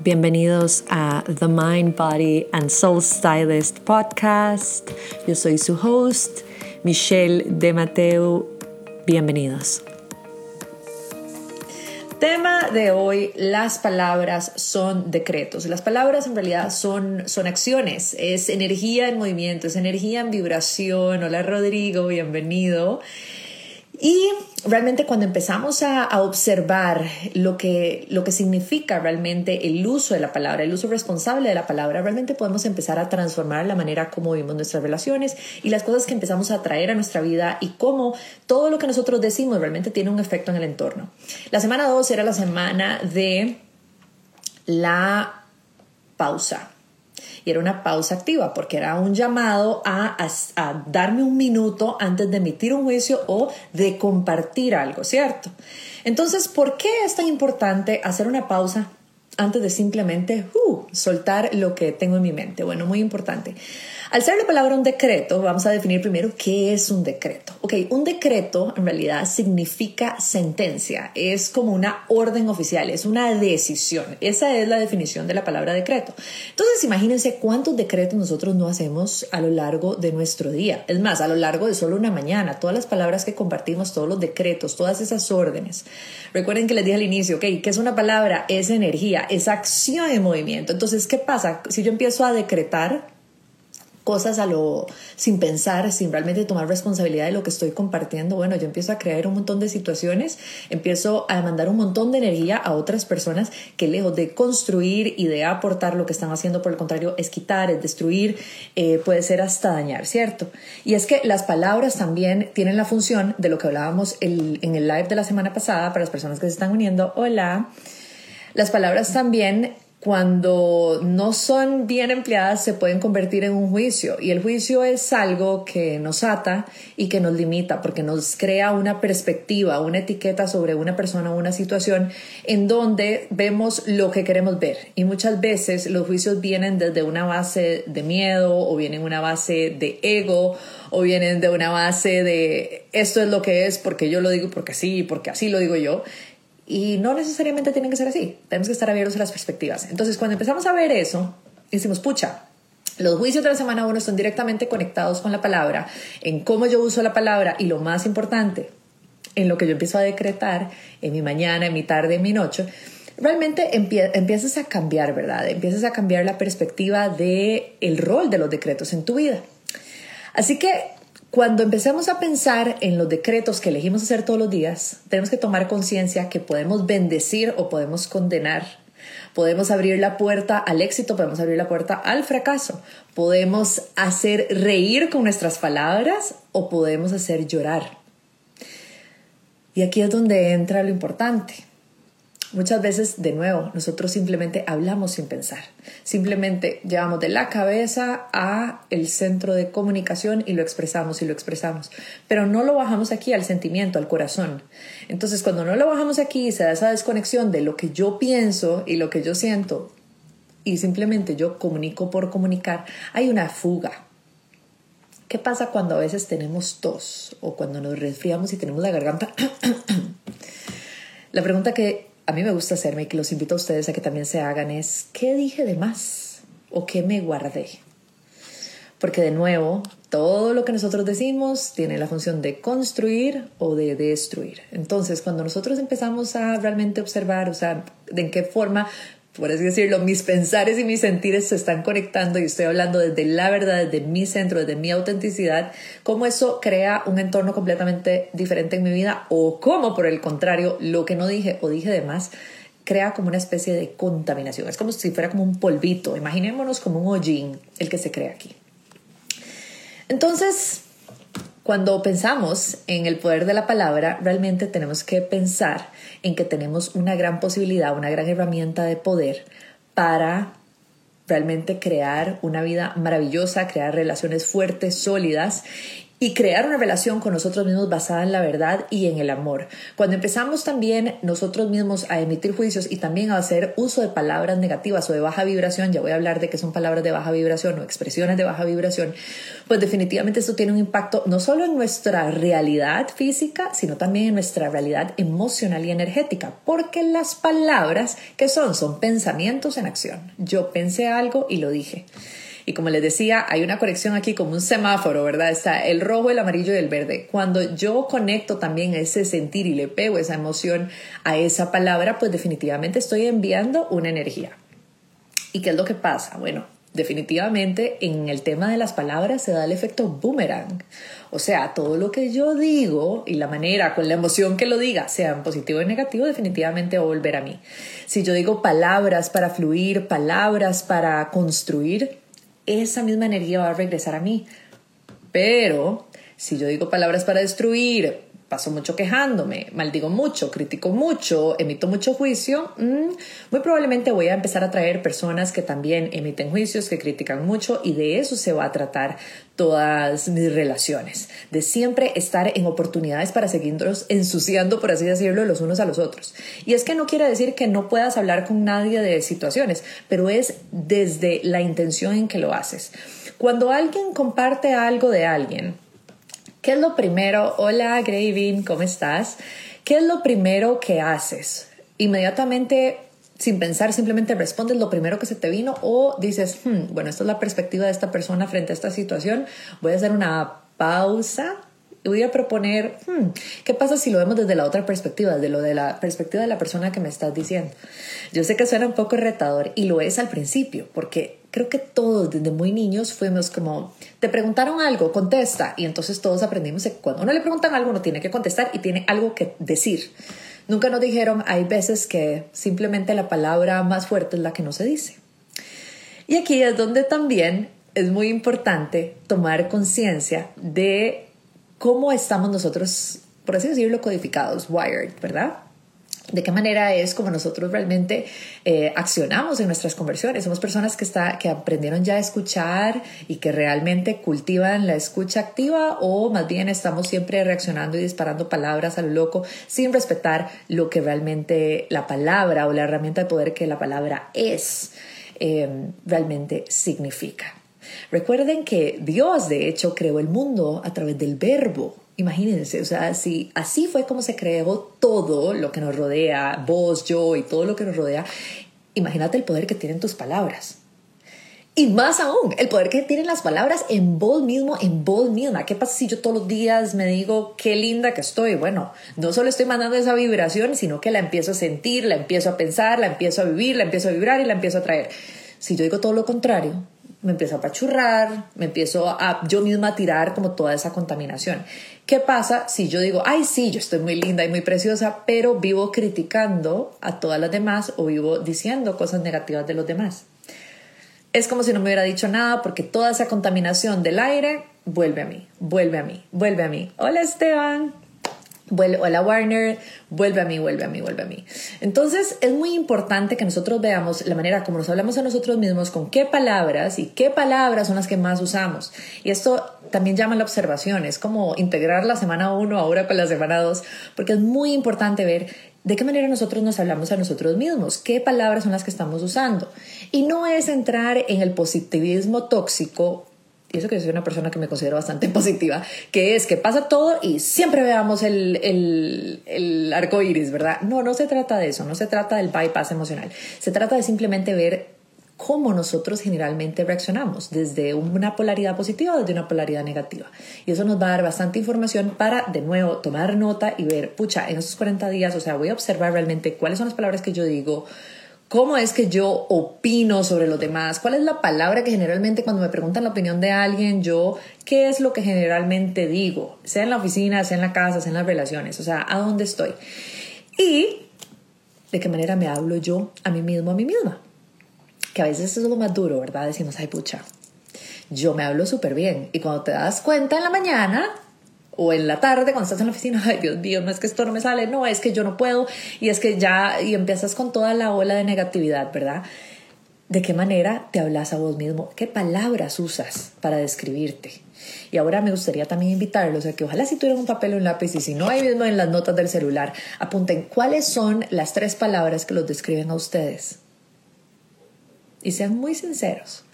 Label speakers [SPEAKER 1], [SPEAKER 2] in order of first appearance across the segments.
[SPEAKER 1] Bienvenidos a The Mind, Body and Soul Stylist podcast. Yo soy su host, Michelle de Mateo. Bienvenidos. Tema de hoy, las palabras son decretos. Las palabras en realidad son, son acciones, es energía en movimiento, es energía en vibración. Hola Rodrigo, bienvenido. Y realmente cuando empezamos a, observar lo que, lo que significa realmente el uso de la palabra, el uso responsable de la palabra, realmente podemos empezar a transformar la manera como vivimos nuestras relaciones y las cosas que empezamos a traer a nuestra vida y cómo todo lo que nosotros decimos realmente tiene un efecto en el entorno. La semana 2 era la semana de la pausa era una pausa activa porque era un llamado a, a, darme un minuto antes de emitir un juicio o de compartir algo, ¿cierto? Entonces, ¿por qué es tan importante hacer una pausa antes de simplemente uh, soltar lo que tengo en mi mente? Bueno, muy importante. Al ser la palabra un decreto, vamos a definir primero qué es un decreto. Ok, un decreto en realidad significa sentencia, es como una orden oficial, es una decisión. Esa es la definición de la palabra decreto. Entonces, imagínense cuántos decretos nosotros no hacemos a lo largo de nuestro día. Es más, a lo largo de solo una mañana, todas las palabras que compartimos, todos los decretos, todas esas órdenes. Recuerden que les dije al inicio, ok, ¿qué es una palabra? Es energía, es acción en movimiento. Entonces, ¿qué pasa? Si yo empiezo a decretar, cosas a lo sin pensar, sin realmente tomar responsabilidad de lo que estoy compartiendo, bueno, yo empiezo a crear un montón de situaciones, empiezo a mandar un montón de energía a otras personas que lejos de construir y de aportar lo que están haciendo, por el contrario, es quitar, es destruir, eh, puede ser hasta dañar, ¿cierto? Y es que las palabras también tienen la función de lo que hablábamos en el live de la semana pasada para las personas que se están uniendo. Hola. Las palabras también cuando no son bien empleadas se pueden convertir en un juicio. Y el juicio es algo que nos ata y que nos limita porque nos crea una perspectiva, una etiqueta sobre una persona o una situación en donde vemos lo que queremos ver. Y muchas veces los juicios vienen desde una base de miedo o vienen una base de ego o vienen de una base de esto es lo que es porque yo lo digo porque sí, porque así lo digo yo y no necesariamente tienen que ser así. Tenemos que estar abiertos a las perspectivas. Entonces, cuando empezamos a ver eso, decimos, pucha, los juicios de la semana 1 están directamente conectados con la palabra, en cómo yo uso la palabra y lo más importante, en lo que yo empiezo a decretar en mi mañana, en mi tarde, en mi noche. Realmente empiezas a cambiar, ¿verdad? Empiezas a cambiar la perspectiva de el rol de los decretos en tu vida. Así que cuando empecemos a pensar en los decretos que elegimos hacer todos los días, tenemos que tomar conciencia que podemos bendecir o podemos condenar. Podemos abrir la puerta al éxito, podemos abrir la puerta al fracaso. Podemos hacer reír con nuestras palabras o podemos hacer llorar. Y aquí es donde entra lo importante. Muchas veces, de nuevo, nosotros simplemente hablamos sin pensar. Simplemente llevamos de la cabeza a el centro de comunicación y lo expresamos y lo expresamos. Pero no lo bajamos aquí al sentimiento, al corazón. Entonces, cuando no lo bajamos aquí, se da esa desconexión de lo que yo pienso y lo que yo siento y simplemente yo comunico por comunicar, hay una fuga. ¿Qué pasa cuando a veces tenemos tos o cuando nos resfriamos y tenemos la garganta? la pregunta que a mí me gusta hacerme y que los invito a ustedes a que también se hagan es, ¿qué dije de más? ¿O qué me guardé? Porque de nuevo, todo lo que nosotros decimos tiene la función de construir o de destruir. Entonces, cuando nosotros empezamos a realmente observar, o sea, de en qué forma por así decirlo, mis pensares y mis sentires se están conectando y estoy hablando desde la verdad, desde mi centro, desde mi autenticidad, cómo eso crea un entorno completamente diferente en mi vida o cómo, por el contrario, lo que no dije o dije de más crea como una especie de contaminación. Es como si fuera como un polvito. Imaginémonos como un hollín el que se crea aquí. Entonces, cuando pensamos en el poder de la palabra, realmente tenemos que pensar en que tenemos una gran posibilidad, una gran herramienta de poder para realmente crear una vida maravillosa, crear relaciones fuertes, sólidas y crear una relación con nosotros mismos basada en la verdad y en el amor. Cuando empezamos también nosotros mismos a emitir juicios y también a hacer uso de palabras negativas o de baja vibración, ya voy a hablar de que son palabras de baja vibración o expresiones de baja vibración, pues definitivamente esto tiene un impacto no solo en nuestra realidad física, sino también en nuestra realidad emocional y energética, porque las palabras que son son pensamientos en acción. Yo pensé algo y lo dije. Y como les decía, hay una conexión aquí como un semáforo, ¿verdad? Está el rojo, el amarillo y el verde. Cuando yo conecto también a ese sentir y le pego esa emoción a esa palabra, pues definitivamente estoy enviando una energía. ¿Y qué es lo que pasa? Bueno, definitivamente en el tema de las palabras se da el efecto boomerang. O sea, todo lo que yo digo y la manera, con la emoción que lo diga, sea positivo o negativo, definitivamente va a volver a mí. Si yo digo palabras para fluir, palabras para construir, esa misma energía va a regresar a mí. Pero si yo digo palabras para destruir, paso mucho quejándome, maldigo mucho, critico mucho, emito mucho juicio, mm, muy probablemente voy a empezar a traer personas que también emiten juicios, que critican mucho y de eso se va a tratar todas mis relaciones, de siempre estar en oportunidades para seguirnos ensuciando, por así decirlo, los unos a los otros. Y es que no quiere decir que no puedas hablar con nadie de situaciones, pero es desde la intención en que lo haces. Cuando alguien comparte algo de alguien, ¿Qué es lo primero? Hola, Gravin, ¿cómo estás? ¿Qué es lo primero que haces? Inmediatamente, sin pensar, simplemente respondes lo primero que se te vino o dices, hmm, bueno, esta es la perspectiva de esta persona frente a esta situación, voy a hacer una pausa y voy a proponer, hmm, ¿qué pasa si lo vemos desde la otra perspectiva, desde lo de la perspectiva de la persona que me estás diciendo? Yo sé que suena un poco retador y lo es al principio, porque creo que todos desde muy niños fuimos como, te preguntaron algo, contesta. Y entonces todos aprendimos que cuando uno le preguntan algo, uno tiene que contestar y tiene algo que decir. Nunca nos dijeron, hay veces que simplemente la palabra más fuerte es la que no se dice. Y aquí es donde también es muy importante tomar conciencia de cómo estamos nosotros, por así decirlo, codificados, wired, ¿verdad? De qué manera es como nosotros realmente eh, accionamos en nuestras conversiones. Somos personas que, está, que aprendieron ya a escuchar y que realmente cultivan la escucha activa o más bien estamos siempre reaccionando y disparando palabras a lo loco sin respetar lo que realmente la palabra o la herramienta de poder que la palabra es em, realmente significa. Recuerden que Dios de hecho creó el mundo a través del verbo Imagínense, o sea, si así fue como se creó todo lo que nos rodea, vos, yo y todo lo que nos rodea, imagínate el poder que tienen tus palabras. Y más aún, el poder que tienen las palabras en vos mismo, en vos misma. ¿Qué pasa si yo todos los días me digo qué linda que estoy? Bueno, no solo estoy mandando esa vibración, sino que la empiezo a sentir, la empiezo a pensar, la empiezo a vivir, la empiezo a vibrar y la empiezo a traer. Si yo digo todo lo contrario, me empiezo a pachurrar, me empiezo a yo misma a tirar como toda esa contaminación. ¿Qué pasa si yo digo, ay, sí, yo estoy muy linda y muy preciosa, pero vivo criticando a todas las demás o vivo diciendo cosas negativas de los demás? Es como si no me hubiera dicho nada porque toda esa contaminación del aire vuelve a mí, vuelve a mí, vuelve a mí. Hola Esteban. Vuelve, hola Warner, vuelve a mí, vuelve a mí, vuelve a mí. Entonces es muy importante que nosotros veamos la manera como nos hablamos a nosotros mismos, con qué palabras y qué palabras son las que más usamos. Y esto también llama la observación, es como integrar la semana 1 ahora con la semana 2, porque es muy importante ver de qué manera nosotros nos hablamos a nosotros mismos, qué palabras son las que estamos usando. Y no es entrar en el positivismo tóxico y eso que soy una persona que me considero bastante positiva, que es que pasa todo y siempre veamos el, el, el arco iris, ¿verdad? No, no se trata de eso, no se trata del bypass emocional, se trata de simplemente ver cómo nosotros generalmente reaccionamos, desde una polaridad positiva o desde una polaridad negativa. Y eso nos va a dar bastante información para, de nuevo, tomar nota y ver, pucha, en esos 40 días, o sea, voy a observar realmente cuáles son las palabras que yo digo, ¿Cómo es que yo opino sobre los demás? ¿Cuál es la palabra que generalmente cuando me preguntan la opinión de alguien, yo, qué es lo que generalmente digo? Sea en la oficina, sea en la casa, sea en las relaciones, o sea, ¿a dónde estoy? Y de qué manera me hablo yo a mí mismo, a mí misma. Que a veces es lo más duro, ¿verdad? Decimos, ay, pucha, yo me hablo súper bien. Y cuando te das cuenta en la mañana, o en la tarde cuando estás en la oficina, ay Dios mío, no es que esto no me sale, no, es que yo no puedo y es que ya, y empiezas con toda la ola de negatividad, ¿verdad? ¿De qué manera te hablas a vos mismo? ¿Qué palabras usas para describirte? Y ahora me gustaría también invitarlos a que ojalá si tuvieran un papel o un lápiz y si no hay mismo en las notas del celular, apunten cuáles son las tres palabras que los describen a ustedes. Y sean muy sinceros.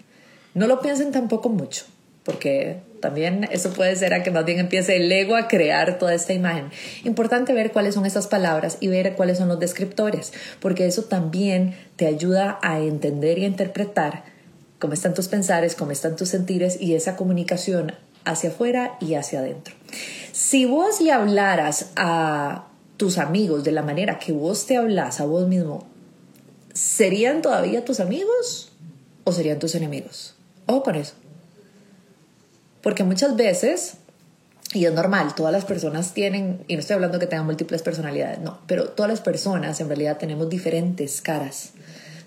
[SPEAKER 1] No lo piensen tampoco mucho, porque también eso puede ser a que más bien empiece el ego a crear toda esta imagen. Importante ver cuáles son esas palabras y ver cuáles son los descriptores, porque eso también te ayuda a entender y a interpretar cómo están tus pensares, cómo están tus sentires y esa comunicación hacia afuera y hacia adentro. Si vos le hablaras a tus amigos de la manera que vos te hablas a vos mismo, ¿serían todavía tus amigos o serían tus enemigos? Ojo con eso. Porque muchas veces, y es normal, todas las personas tienen, y no estoy hablando que tengan múltiples personalidades, no, pero todas las personas en realidad tenemos diferentes caras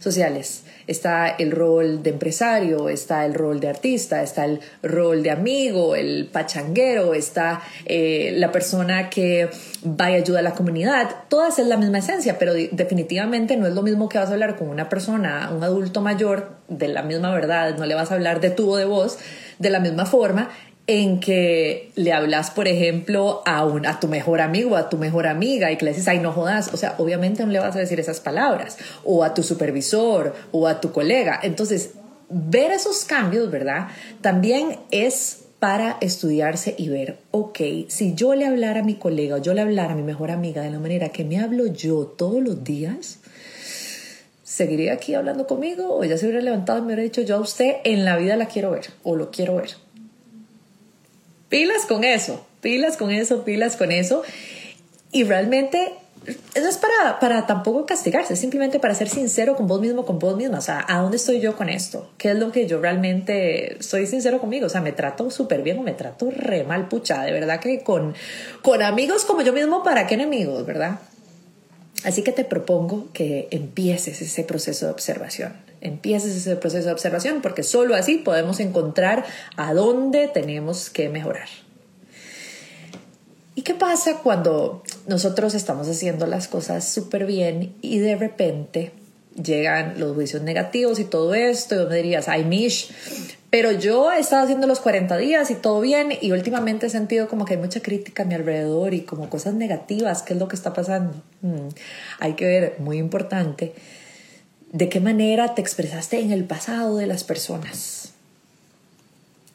[SPEAKER 1] sociales. Está el rol de empresario, está el rol de artista, está el rol de amigo, el pachanguero, está eh, la persona que va y ayuda a la comunidad. Todas es la misma esencia, pero definitivamente no es lo mismo que vas a hablar con una persona, un adulto mayor, de la misma verdad, no le vas a hablar de tu o de voz de la misma forma en que le hablas, por ejemplo, a, un, a tu mejor amigo, a tu mejor amiga y que le dices, ay, no jodas. O sea, obviamente no le vas a decir esas palabras. O a tu supervisor o a tu colega. Entonces, ver esos cambios, ¿verdad? También es para estudiarse y ver, ok, si yo le hablara a mi colega o yo le hablara a mi mejor amiga de la manera que me hablo yo todos los días, ¿seguiría aquí hablando conmigo o ya se hubiera levantado y me hubiera dicho, yo a usted en la vida la quiero ver o lo quiero ver? Pilas con eso, pilas con eso, pilas con eso. Y realmente eso es para, para tampoco castigarse, simplemente para ser sincero con vos mismo, con vos misma. O sea, ¿a dónde estoy yo con esto? ¿Qué es lo que yo realmente soy sincero conmigo? O sea, me trato súper bien o me trato re mal, pucha. De verdad que con, con amigos como yo mismo, ¿para qué enemigos, verdad? Así que te propongo que empieces ese proceso de observación. Empieces ese proceso de observación porque solo así podemos encontrar a dónde tenemos que mejorar. ¿Y qué pasa cuando nosotros estamos haciendo las cosas súper bien y de repente llegan los juicios negativos y todo esto? Y me dirías, ay, Mish, pero yo he estado haciendo los 40 días y todo bien y últimamente he sentido como que hay mucha crítica a mi alrededor y como cosas negativas. ¿Qué es lo que está pasando? Mm, hay que ver, muy importante, de qué manera te expresaste en el pasado de las personas.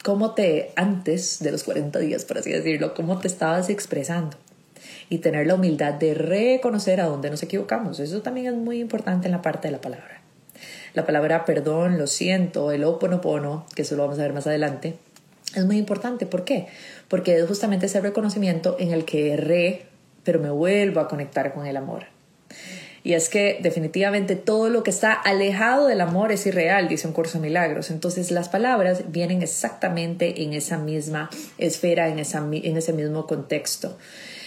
[SPEAKER 1] ¿Cómo te, antes de los 40 días, por así decirlo, cómo te estabas expresando? Y tener la humildad de reconocer a dónde nos equivocamos. Eso también es muy importante en la parte de la palabra. La palabra perdón, lo siento, el oponopono, que eso lo vamos a ver más adelante, es muy importante. ¿Por qué? Porque es justamente ese reconocimiento en el que erré, pero me vuelvo a conectar con el amor. Y es que definitivamente todo lo que está alejado del amor es irreal, dice un curso de milagros. Entonces las palabras vienen exactamente en esa misma esfera, en, esa, en ese mismo contexto.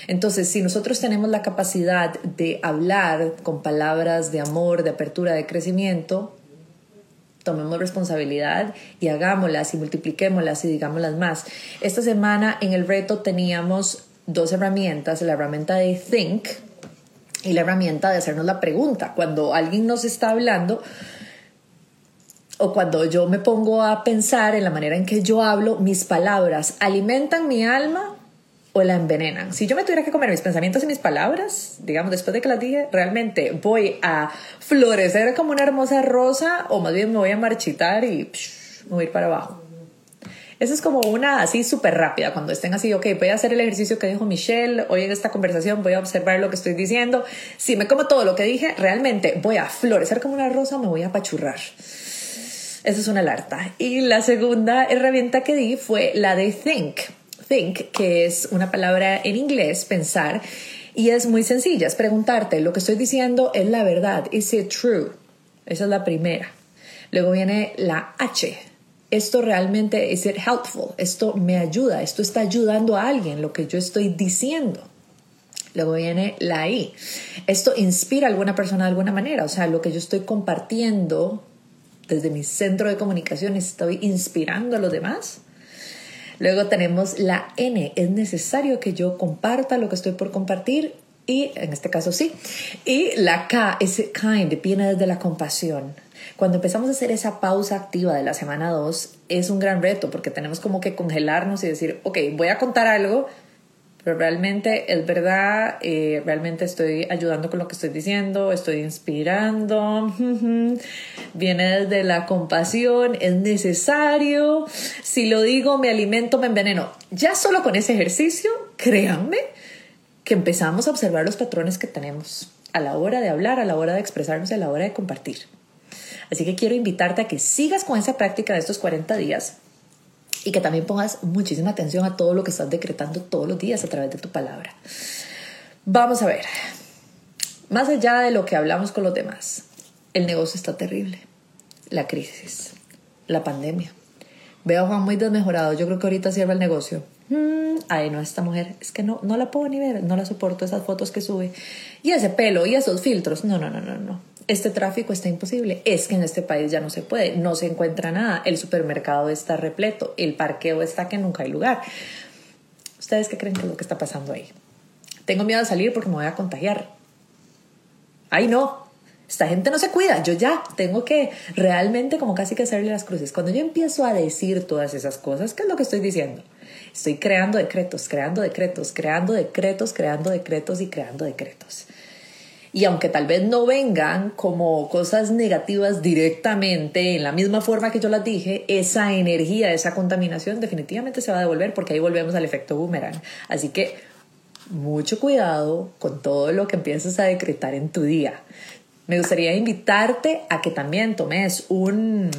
[SPEAKER 1] Entonces, si nosotros tenemos la capacidad de hablar con palabras de amor, de apertura, de crecimiento, tomemos responsabilidad y hagámoslas y multipliquémoslas y digámoslas más. Esta semana en el reto teníamos dos herramientas, la herramienta de Think y la herramienta de hacernos la pregunta. Cuando alguien nos está hablando o cuando yo me pongo a pensar en la manera en que yo hablo, mis palabras alimentan mi alma o la envenenan. Si yo me tuviera que comer mis pensamientos y mis palabras, digamos, después de que las dije, realmente voy a florecer como una hermosa rosa o más bien me voy a marchitar y voy a ir para abajo. Eso es como una así súper rápida, cuando estén así, ok, voy a hacer el ejercicio que dijo Michelle, hoy en esta conversación voy a observar lo que estoy diciendo. Si me como todo lo que dije, realmente voy a florecer como una rosa o me voy a pachurrar. Esa es una alerta. Y la segunda herramienta que di fue la de Think think, que es una palabra en inglés, pensar, y es muy sencilla, es preguntarte, ¿lo que estoy diciendo es la verdad? ¿Is it true? Esa es la primera. Luego viene la H. Esto realmente, ¿is it helpful? Esto me ayuda, esto está ayudando a alguien, lo que yo estoy diciendo. Luego viene la I. Esto inspira a alguna persona de alguna manera, o sea, lo que yo estoy compartiendo desde mi centro de comunicación, estoy inspirando a los demás. Luego tenemos la N. Es necesario que yo comparta lo que estoy por compartir Y en este caso sí. Y la K, ese kind, viene desde la compasión. Cuando empezamos a hacer esa pausa activa de la semana 2, es un gran reto porque tenemos como que congelarnos y decir, ok, voy a contar algo, pero realmente es verdad, eh, realmente estoy ayudando con lo que estoy diciendo, estoy inspirando, viene desde la compasión, es necesario, si lo digo me alimento, me enveneno. Ya solo con ese ejercicio, créanme que empezamos a observar los patrones que tenemos a la hora de hablar, a la hora de expresarnos, a la hora de compartir. Así que quiero invitarte a que sigas con esa práctica de estos 40 días y que también pongas muchísima atención a todo lo que estás decretando todos los días a través de tu palabra. Vamos a ver, más allá de lo que hablamos con los demás, el negocio está terrible, la crisis, la pandemia. Veo a Juan muy desmejorado, yo creo que ahorita cierra el negocio. Mm, ay, no, esta mujer, es que no, no la puedo ni ver, no la soporto, esas fotos que sube. Y ese pelo y esos filtros, no, no, no, no, no este tráfico está imposible. Es que en este país ya no se puede, no se encuentra nada, el supermercado está repleto, el parqueo está que nunca hay lugar. ¿Ustedes qué creen que es lo que está pasando ahí? Tengo miedo de salir porque me voy a contagiar. Ay, no. Esta gente no se cuida. Yo ya tengo que realmente como casi que hacerle las cruces. Cuando yo empiezo a decir todas esas cosas, ¿qué es lo que estoy diciendo? Estoy creando decretos, creando decretos, creando decretos, creando decretos y creando decretos. Y aunque tal vez no vengan como cosas negativas directamente en la misma forma que yo las dije, esa energía, esa contaminación definitivamente se va a devolver porque ahí volvemos al efecto boomerang. Así que mucho cuidado con todo lo que empiezas a decretar en tu día. Me gustaría invitarte a que también tomes un,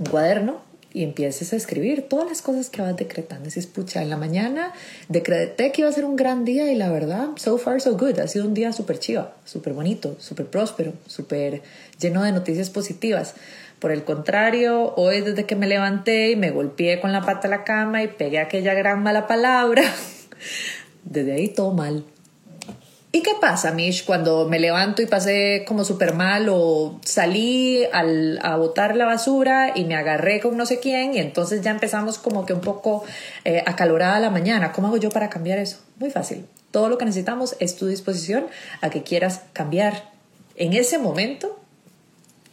[SPEAKER 1] un cuaderno y empieces a escribir todas las cosas que vas decretando. Si pucha, en la mañana decreté que iba a ser un gran día y la verdad, so far so good. Ha sido un día súper chiva, súper bonito, súper próspero, súper lleno de noticias positivas. Por el contrario, hoy desde que me levanté y me golpeé con la pata a la cama y pegué aquella gran mala palabra, desde ahí todo mal. ¿Y qué pasa, Mish, cuando me levanto y pasé como súper mal o salí a botar la basura y me agarré con no sé quién y entonces ya empezamos como que un poco eh, acalorada la mañana? ¿Cómo hago yo para cambiar eso? Muy fácil. Todo lo que necesitamos es tu disposición a que quieras cambiar. En ese momento,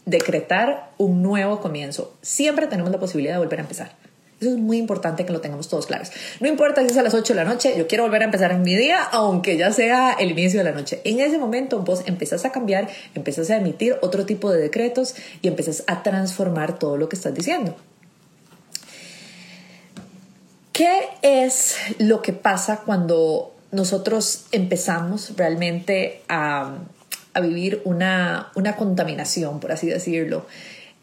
[SPEAKER 1] decretar un nuevo comienzo. Siempre tenemos la posibilidad de volver a empezar. Eso es muy importante que lo tengamos todos claros. No importa si es a las 8 de la noche, yo quiero volver a empezar en mi día, aunque ya sea el inicio de la noche. En ese momento vos empezás a cambiar, empezás a emitir otro tipo de decretos y empezás a transformar todo lo que estás diciendo. ¿Qué es lo que pasa cuando nosotros empezamos realmente a, a vivir una, una contaminación, por así decirlo?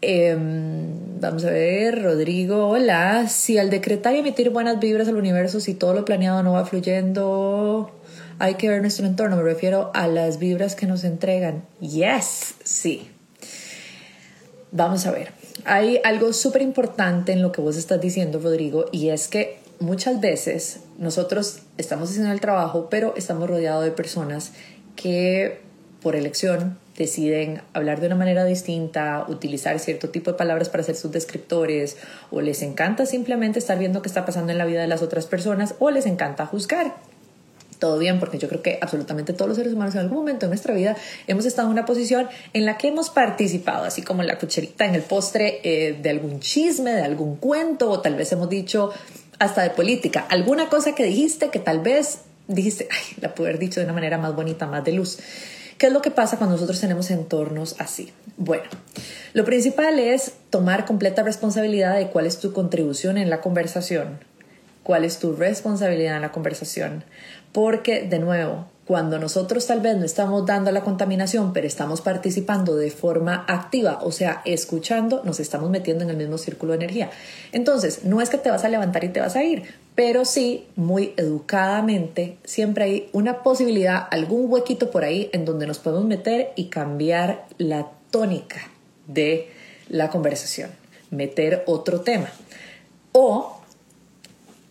[SPEAKER 1] Em, vamos a ver, Rodrigo, hola. Si al decretar y emitir buenas vibras al universo, si todo lo planeado no va fluyendo, hay que ver nuestro entorno. Me refiero a las vibras que nos entregan. Yes, sí. Vamos a ver. Hay algo súper importante en lo que vos estás diciendo, Rodrigo, y es que muchas veces nosotros estamos haciendo el trabajo, pero estamos rodeados de personas que por elección deciden hablar de una manera distinta, utilizar cierto tipo de palabras para ser sus descriptores, o les encanta simplemente estar viendo qué está pasando en la vida de las otras personas, o les encanta juzgar. Todo bien, porque yo creo que absolutamente todos los seres humanos en algún momento de nuestra vida hemos estado en una posición en la que hemos participado, así como en la cucharita, en el postre eh, de algún chisme, de algún cuento, o tal vez hemos dicho hasta de política, alguna cosa que dijiste que tal vez dijiste, ay, la pude haber dicho de una manera más bonita, más de luz. ¿Qué es lo que pasa cuando nosotros tenemos entornos así? Bueno, lo principal es tomar completa responsabilidad de cuál es tu contribución en la conversación, cuál es tu responsabilidad en la conversación, porque de nuevo, cuando nosotros tal vez no estamos dando la contaminación, pero estamos participando de forma activa, o sea, escuchando, nos estamos metiendo en el mismo círculo de energía. Entonces, no es que te vas a levantar y te vas a ir, pero sí, muy educadamente, siempre hay una posibilidad, algún huequito por ahí en donde nos podemos meter y cambiar la tónica de la conversación, meter otro tema. O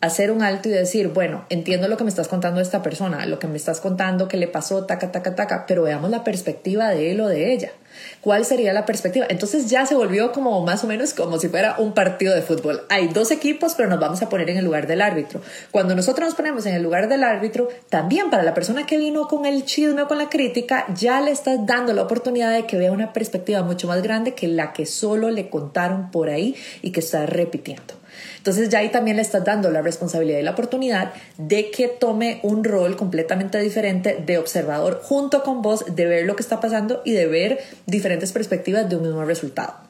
[SPEAKER 1] hacer un alto y decir, bueno, entiendo lo que me estás contando de esta persona, lo que me estás contando que le pasó, taca, taca, taca, pero veamos la perspectiva de él o de ella. ¿Cuál sería la perspectiva? Entonces ya se volvió como más o menos como si fuera un partido de fútbol. Hay dos equipos, pero nos vamos a poner en el lugar del árbitro. Cuando nosotros nos ponemos en el lugar del árbitro, también para la persona que vino con el chisme o con la crítica, ya le estás dando la oportunidad de que vea una perspectiva mucho más grande que la que solo le contaron por ahí y que está repitiendo. Entonces ya ahí también le estás dando la responsabilidad y la oportunidad de que tome un rol completamente diferente de observador junto con vos, de ver lo que está pasando y de ver diferentes perspectivas de un mismo resultado.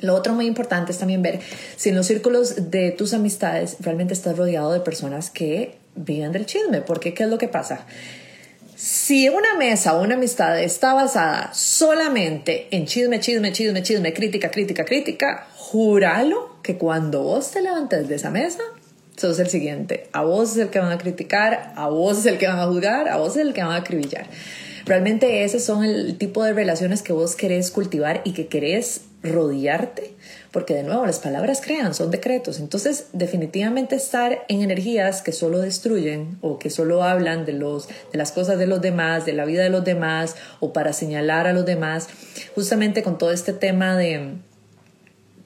[SPEAKER 1] Lo otro muy importante es también ver si en los círculos de tus amistades realmente estás rodeado de personas que viven del chisme, porque ¿qué es lo que pasa? Si una mesa o una amistad está basada solamente en chisme, chisme, chisme, chisme, crítica, crítica, crítica, júralo que cuando vos te levantes de esa mesa, sos el siguiente. A vos es el que van a criticar, a vos es el que van a juzgar, a vos es el que van a acribillar. Realmente esos son el tipo de relaciones que vos querés cultivar y que querés rodearte, porque de nuevo las palabras crean, son decretos. Entonces, definitivamente estar en energías que solo destruyen o que solo hablan de, los, de las cosas de los demás, de la vida de los demás o para señalar a los demás, justamente con todo este tema de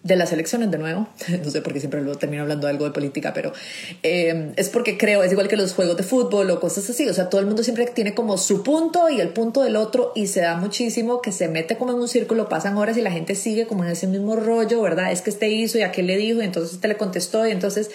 [SPEAKER 1] de las elecciones de nuevo, no sé por qué siempre termino hablando de algo de política, pero eh, es porque creo, es igual que los juegos de fútbol o cosas así, o sea, todo el mundo siempre tiene como su punto y el punto del otro y se da muchísimo que se mete como en un círculo, pasan horas y la gente sigue como en ese mismo rollo, ¿verdad? Es que este hizo y aquel le dijo y entonces este le contestó y entonces...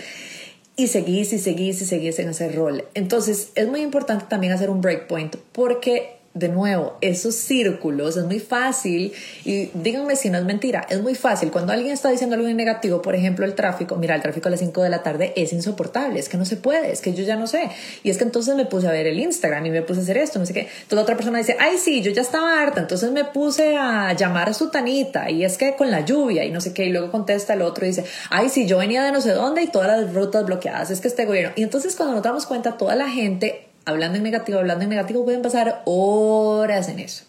[SPEAKER 1] Y seguís y seguís y seguís en ese rol. Entonces es muy importante también hacer un breakpoint porque de nuevo, esos círculos es muy fácil, y díganme si no es mentira, es muy fácil. Cuando alguien está diciendo algo negativo, por ejemplo, el tráfico, mira, el tráfico a las 5 de la tarde es insoportable, es que no se puede, es que yo ya no sé. Y es que entonces me puse a ver el Instagram y me puse a hacer esto, no sé qué. Entonces otra persona dice, ay, sí, yo ya estaba harta, entonces me puse a llamar a su tanita, y es que con la lluvia y no sé qué. Y luego contesta el otro y dice, ay, sí, yo venía de no sé dónde y todas las rutas bloqueadas, es que este gobierno. Y entonces cuando nos damos cuenta, toda la gente hablando en negativo, hablando en negativo, pueden pasar horas en eso.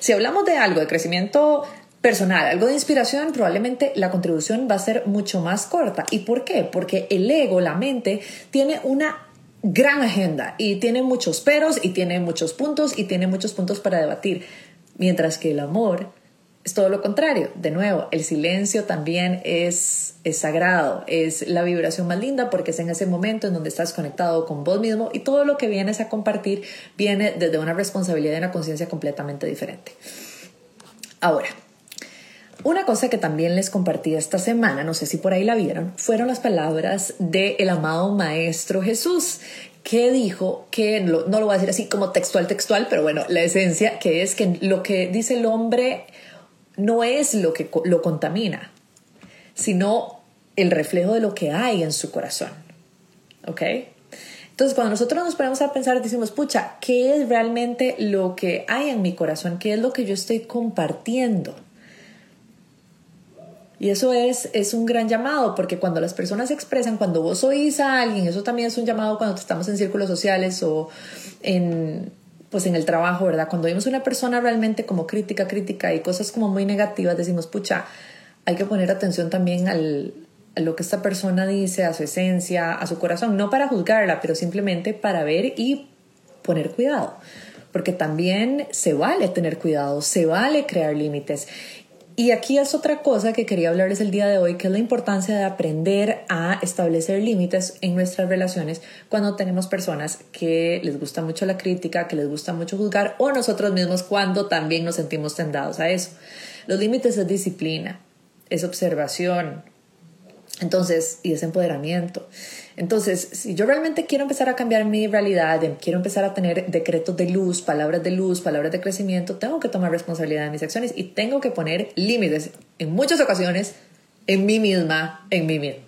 [SPEAKER 1] Si hablamos de algo de crecimiento personal, algo de inspiración, probablemente la contribución va a ser mucho más corta. ¿Y por qué? Porque el ego, la mente, tiene una gran agenda y tiene muchos peros y tiene muchos puntos y tiene muchos puntos para debatir. Mientras que el amor es todo lo contrario. De nuevo, el silencio también es, es sagrado, es la vibración más linda porque es en ese momento en donde estás conectado con vos mismo y todo lo que vienes a compartir viene desde una responsabilidad y una conciencia completamente diferente. Ahora, una cosa que también les compartí esta semana, no sé si por ahí la vieron, fueron las palabras del el amado Maestro Jesús, que dijo que, no, no lo voy a decir así como textual, textual, pero bueno, la esencia que es que lo que dice el hombre no es lo que lo contamina, sino el reflejo de lo que hay en su corazón. ¿Ok? Entonces, cuando nosotros nos ponemos a pensar, decimos, pucha, ¿qué es realmente lo que hay en mi corazón? ¿Qué es lo que yo estoy compartiendo? Y eso es, es un gran llamado, porque cuando las personas expresan, cuando vos oís a alguien, eso también es un llamado cuando estamos en círculos sociales o en, pues en el trabajo, ¿verdad? Cuando vemos una persona realmente como crítica, crítica y cosas como muy negativas, decimos, pucha, hay que poner atención también al, a lo que esta persona dice, a su esencia, a su corazón, no para juzgarla, pero simplemente para ver y poner cuidado. Porque también se vale tener cuidado, se vale crear límites. Y aquí es otra cosa que quería hablarles el día de hoy, que es la importancia de aprender a establecer límites en nuestras relaciones cuando tenemos personas que les gusta mucho la crítica, que les gusta mucho juzgar, o nosotros mismos cuando también nos sentimos tendados a eso. Los límites es disciplina, es observación, entonces, y es empoderamiento. Entonces, si yo realmente quiero empezar a cambiar mi realidad, em, quiero empezar a tener decretos de luz, palabras de luz, palabras de crecimiento, tengo que tomar responsabilidad de mis acciones y tengo que poner límites en muchas ocasiones en mí misma, en mí mismo.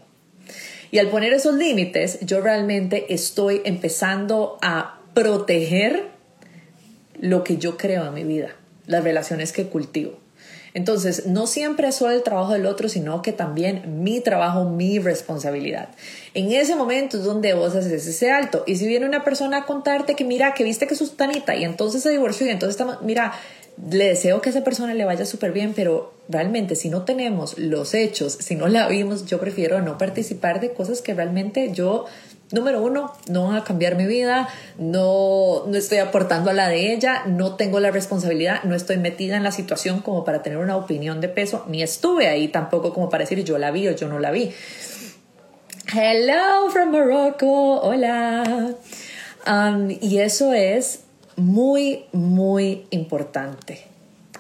[SPEAKER 1] Y al poner esos límites, yo realmente estoy empezando a proteger lo que yo creo en mi vida, las relaciones que cultivo. Entonces, no siempre es solo el trabajo del otro, sino que también mi trabajo, mi responsabilidad. En ese momento es donde vos haces ese alto. Y si viene una persona a contarte que mira, que viste que es tanita y entonces se divorció y entonces mira, le deseo que a esa persona le vaya súper bien, pero realmente si no tenemos los hechos, si no la vimos, yo prefiero no participar de cosas que realmente yo Número uno, no van a cambiar mi vida, no, no estoy aportando a la de ella, no tengo la responsabilidad, no estoy metida en la situación como para tener una opinión de peso, ni estuve ahí tampoco como para decir yo la vi o yo no la vi. Hello from Morocco, hola. Um, y eso es muy, muy importante.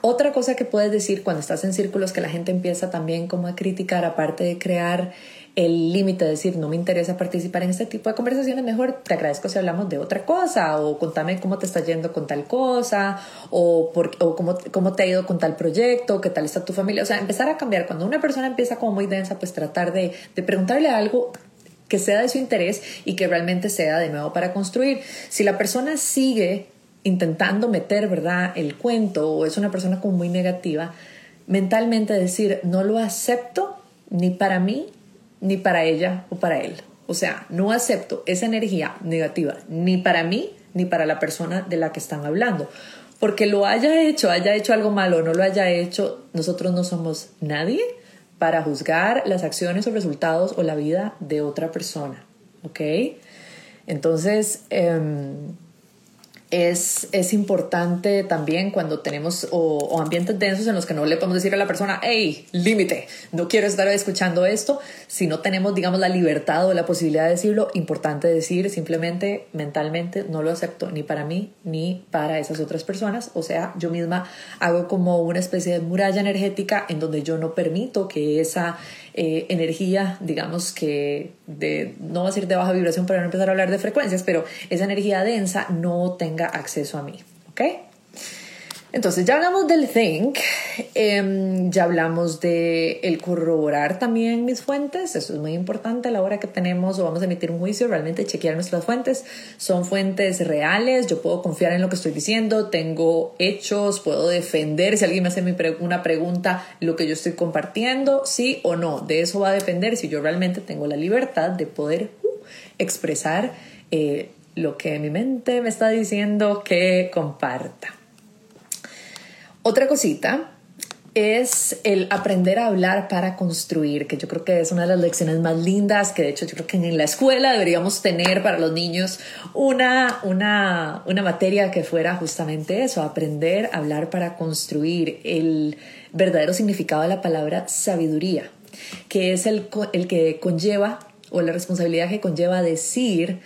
[SPEAKER 1] Otra cosa que puedes decir cuando estás en círculos que la gente empieza también como a criticar, aparte de crear el límite de decir no me interesa participar en este tipo de conversaciones, mejor te agradezco si hablamos de otra cosa o contame cómo te está yendo con tal cosa o, por, o cómo, cómo te ha ido con tal proyecto, qué tal está tu familia. O sea, empezar a cambiar. Cuando una persona empieza como muy densa, pues tratar de, de preguntarle algo que sea de su interés y que realmente sea de nuevo para construir. Si la persona sigue intentando meter, ¿verdad?, el cuento o es una persona como muy negativa, mentalmente decir, no lo acepto ni para mí ni para ella o para él. O sea, no acepto esa energía negativa ni para mí ni para la persona de la que están hablando. Porque lo haya hecho, haya hecho algo malo no lo haya hecho, nosotros no somos nadie para juzgar las acciones o resultados o la vida de otra persona. ¿Ok? Entonces, em, es, es, importante también cuando tenemos o, ambientes densos en los que no le podemos decir a la persona, hey, límite, no quiero estar escuchando esto. Si no tenemos, digamos, la libertad o la posibilidad de decirlo, importante decir simplemente mentalmente, no lo acepto ni para mí ni para esas otras personas. O sea, yo misma hago como una especie de muralla energética en donde yo no permito que esa eh, energía, digamos que de, no va a ser de baja vibración para no empezar a hablar de frecuencias, pero esa energía densa no tenga acceso a mí. ¿Ok? Entonces ya hablamos del think, em, ya hablamos de el corroborar también mis fuentes, eso es muy importante a la hora que tenemos o vamos a emitir un juicio, realmente chequear nuestras fuentes, son fuentes reales, yo puedo confiar en lo que estoy diciendo, tengo hechos, puedo defender si alguien me hace una pregunta lo que yo estoy compartiendo, sí o no, de eso va a depender si yo realmente tengo la libertad de poder uh, expresar eh, lo que mi mente me está diciendo que comparta. Otra cosita es el aprender a hablar para construir, que yo creo que es una de las lecciones más lindas, que de hecho yo creo que en la escuela deberíamos tener para los niños una, una, una materia que fuera justamente eso, aprender a hablar para construir el verdadero significado de la palabra sabiduría, que es el, el que conlleva o la responsabilidad que conlleva decir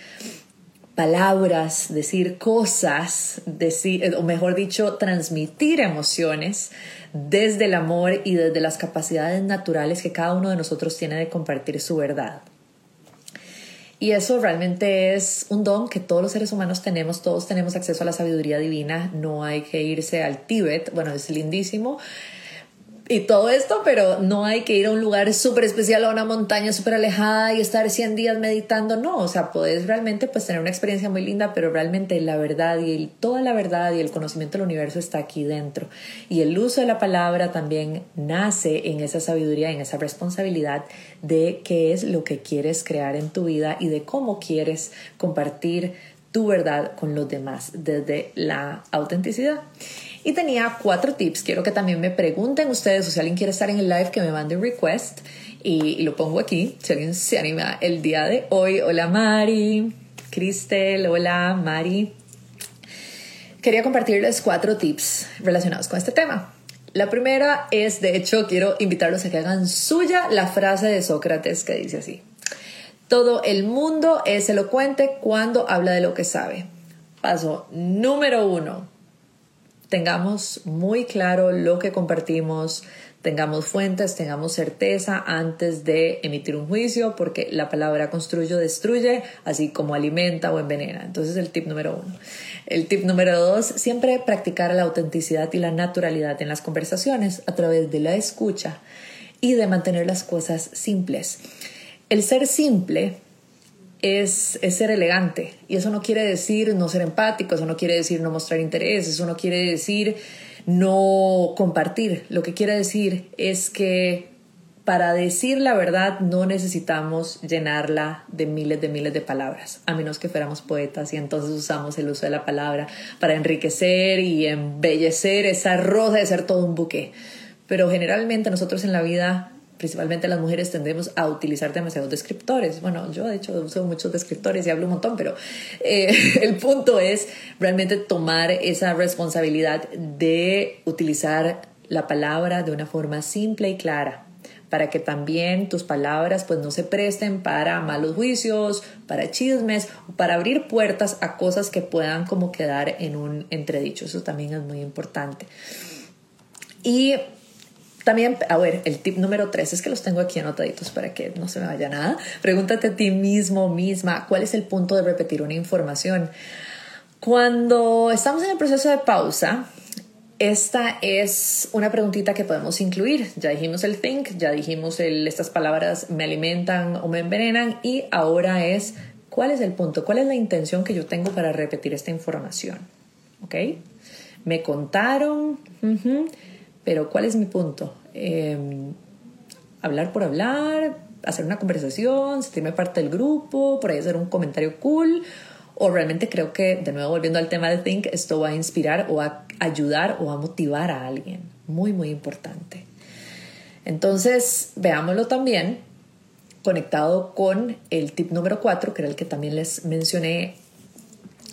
[SPEAKER 1] palabras, decir cosas, decir, o mejor dicho, transmitir emociones desde el amor y desde las capacidades naturales que cada uno de nosotros tiene de compartir su verdad. Y eso realmente es un don que todos los seres humanos tenemos, todos tenemos acceso a la sabiduría divina, no hay que irse al Tíbet, bueno, es lindísimo, y todo esto, pero no hay que ir a un lugar súper especial, a una montaña súper alejada y estar 100 días meditando, no, o sea, puedes realmente pues tener una experiencia muy linda, pero realmente la verdad y toda la verdad y el conocimiento del universo está aquí dentro. Y el uso de la palabra también nace en esa sabiduría, en esa responsabilidad de qué es lo que quieres crear en tu vida y de cómo quieres compartir tu verdad con los demás desde la autenticidad. Y tenía cuatro tips. Quiero que también me pregunten ustedes o si alguien quiere estar en el live que me mande request y, lo pongo aquí. Si alguien se anima el día de hoy. Hola Mari, Cristel, hola Mari. Quería compartirles cuatro tips relacionados con este tema. La primera es, de hecho, quiero invitarlos a que hagan suya la frase de Sócrates que dice así. Todo el mundo es elocuente cuando habla de lo que sabe. Paso número uno tengamos muy claro lo que compartimos, tengamos fuentes, tengamos certeza antes de emitir un juicio, porque la palabra construye o destruye, así como alimenta o envenena. Entonces el tip número uno. El tip número dos, siempre practicar la autenticidad y la naturalidad en las conversaciones a través de la escucha y de mantener las cosas simples. El ser simple es, ser elegante. Y eso no quiere decir no ser empático, eso no quiere decir no mostrar interés, eso no quiere decir no compartir. Lo que quiere decir es que para decir la verdad no necesitamos llenarla de miles de miles de palabras, a menos que fuéramos poetas y entonces usamos el uso de la palabra para enriquecer y embellecer esa rosa de ser todo un buque. Pero generalmente nosotros en la vida principalmente las mujeres tendemos a utilizar demasiados descriptores. Bueno, yo de hecho uso muchos descriptores y hablo un montón, pero eh, el punto es realmente tomar esa responsabilidad de utilizar la palabra de una forma simple y clara para que también tus palabras pues no se presten para malos juicios, para chismes, para abrir puertas a cosas que puedan como quedar en un entredicho. Eso también es muy importante. Y también, a ver, el tip número tres es que los tengo aquí anotaditos para que no se me vaya nada. Pregúntate a ti mismo, misma, ¿cuál es el punto de repetir una información? Cuando estamos en el proceso de pausa, esta es una preguntita que podemos incluir. Ya dijimos el think, ya dijimos estas palabras me alimentan o me envenenan y ahora es cuál es el punto, cuál es la intención que yo tengo para repetir esta información. ¿Ok? Me contaron, pero ¿cuál es mi punto? Em, hablar por hablar, hacer una conversación, sentirme parte del grupo, por ahí hacer un comentario cool o realmente creo que, de nuevo volviendo al tema de Think, esto va a inspirar o a ayudar o a motivar a alguien. Muy, muy importante. Entonces, veámoslo también conectado con el tip número 4, que era el que también les mencioné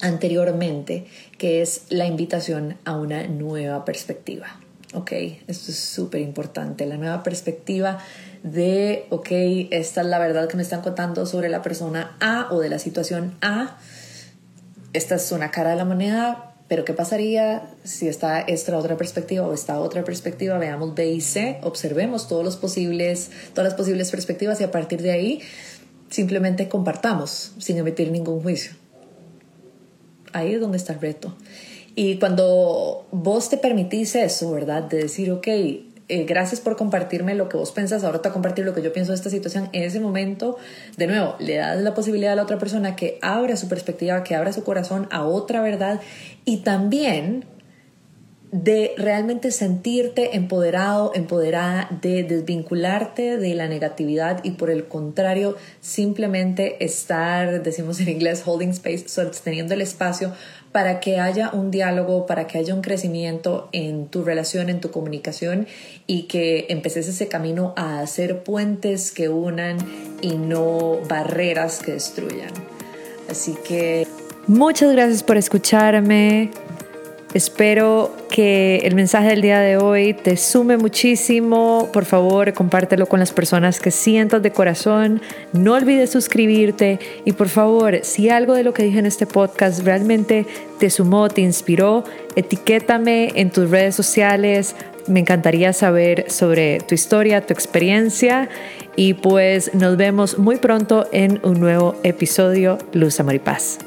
[SPEAKER 1] anteriormente, que es la invitación a una nueva perspectiva. Ok, esto es súper importante, la nueva perspectiva de, ok, esta es la verdad que me están contando sobre la persona A o de la situación A esta es una cara de la moneda, pero ¿qué pasaría si está esta otra perspectiva o esta otra perspectiva? Veamos B y C, observemos todos los posibles, todas las posibles perspectivas y a partir de ahí simplemente compartamos sin emitir ningún juicio. Ahí es donde está el reto. Y cuando vos te permitís eso, ¿verdad? De decir, ok, eh, gracias por compartirme lo que vos pensás, ahora te compartir lo que yo pienso de esta situación. En ese momento, de nuevo, le das la posibilidad a la otra persona que abra su perspectiva, que abra su corazón a otra verdad y también de realmente sentirte empoderado, empoderada, de desvincularte de la negatividad y por el contrario, simplemente estar, decimos en inglés, holding space, sosteniendo el espacio para que haya un diálogo, para que haya un crecimiento en tu relación, en tu comunicación y que empeces ese camino a hacer puentes que unan y no barreras que destruyan. Así que muchas gracias por escucharme. Espero que el mensaje del día de hoy te sume muchísimo. Por favor, compártelo con las personas que sientas de corazón. No olvides suscribirte y por favor, si algo de lo que dije en este podcast realmente te sumó, te inspiró, etiquétame en tus redes sociales. Me encantaría saber sobre tu historia, tu experiencia y pues nos vemos muy pronto en un nuevo episodio Luz Amor y Paz.